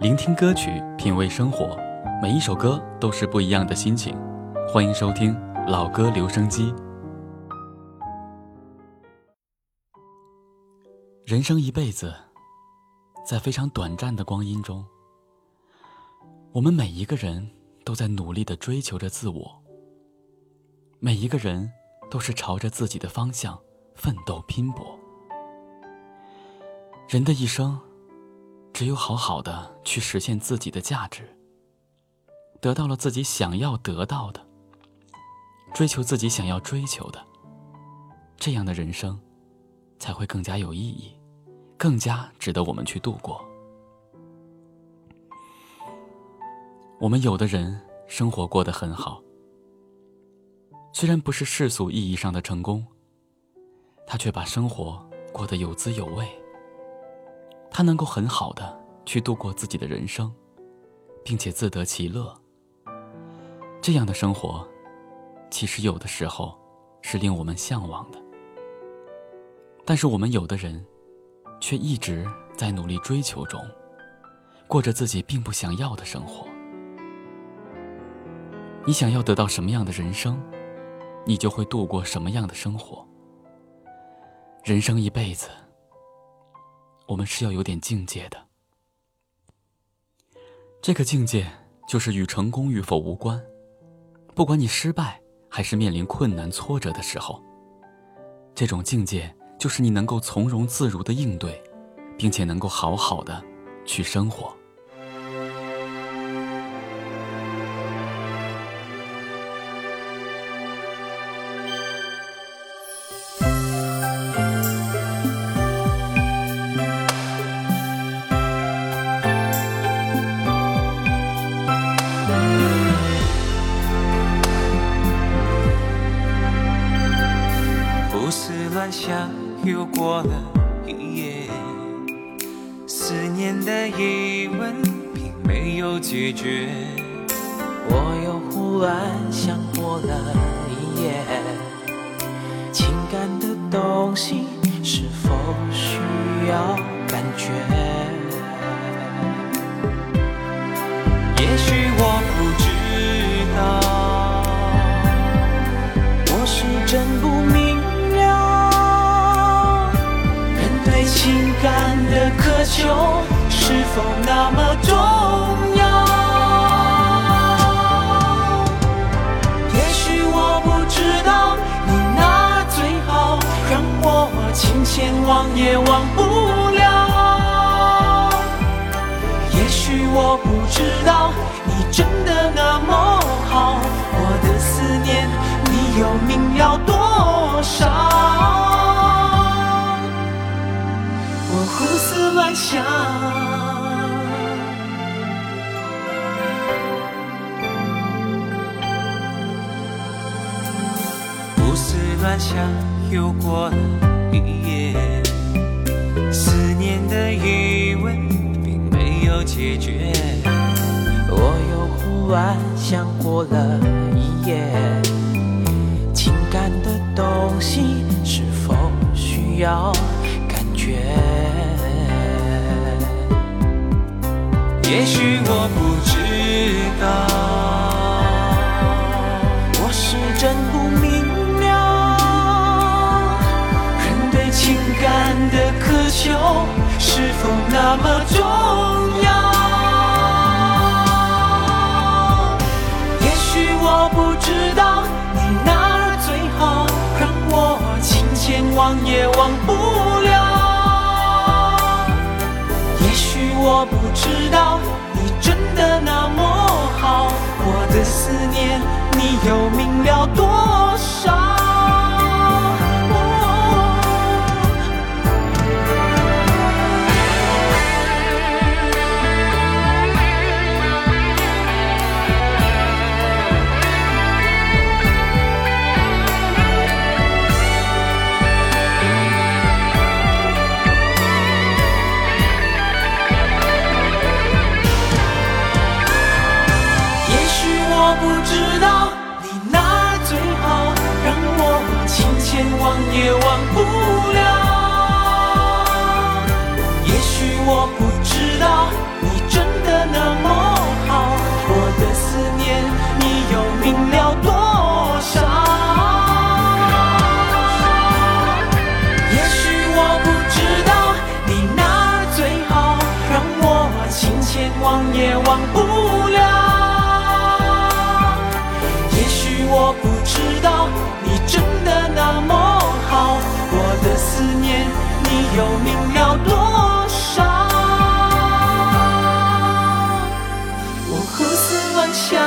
聆听歌曲，品味生活，每一首歌都是不一样的心情。欢迎收听老歌留声机。人生一辈子，在非常短暂的光阴中，我们每一个人都在努力的追求着自我，每一个人都是朝着自己的方向奋斗拼搏。人的一生，只有好好的去实现自己的价值，得到了自己想要得到的，追求自己想要追求的，这样的人生，才会更加有意义，更加值得我们去度过。我们有的人生活过得很好，虽然不是世俗意义上的成功，他却把生活过得有滋有味。他能够很好的去度过自己的人生，并且自得其乐。这样的生活，其实有的时候是令我们向往的。但是我们有的人，却一直在努力追求中，过着自己并不想要的生活。你想要得到什么样的人生，你就会度过什么样的生活。人生一辈子。我们是要有点境界的，这个境界就是与成功与否无关。不管你失败还是面临困难挫折的时候，这种境界就是你能够从容自如的应对，并且能够好好的去生活。幻想又过了一夜，思念的疑问并没有解决，我又忽然想过了一夜，情感的东西是否需要感觉？求是否那么重要？也许我不知道，你那最好让我情牵忘也忘不胡思乱想，胡思乱想又过了一夜，思念的余温并没有解决。我又胡乱想过了一夜，情感的东西是否需要也许我不知道，我是真不明了，人对情感的渴求是否那么重要？也许我不知道，你哪儿最好，让我情牵忘也忘不知道你真的。那么好，我的思念，你又明了多少？忘也忘不了。也许我不又明了多少？我胡思乱想。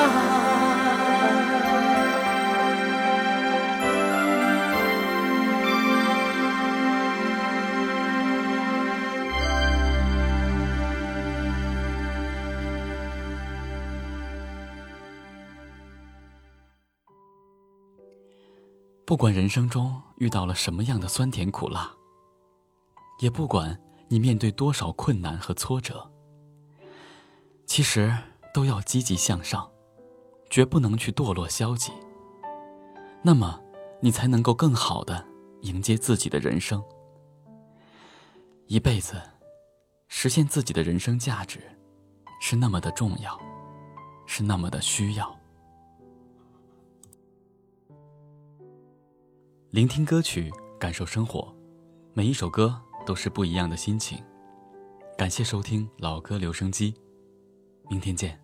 不管人生中遇到了什么样的酸甜苦辣，也不管你面对多少困难和挫折，其实都要积极向上，绝不能去堕落消极。那么，你才能够更好的迎接自己的人生。一辈子，实现自己的人生价值，是那么的重要，是那么的需要。聆听歌曲，感受生活，每一首歌都是不一样的心情。感谢收听老歌留声机，明天见。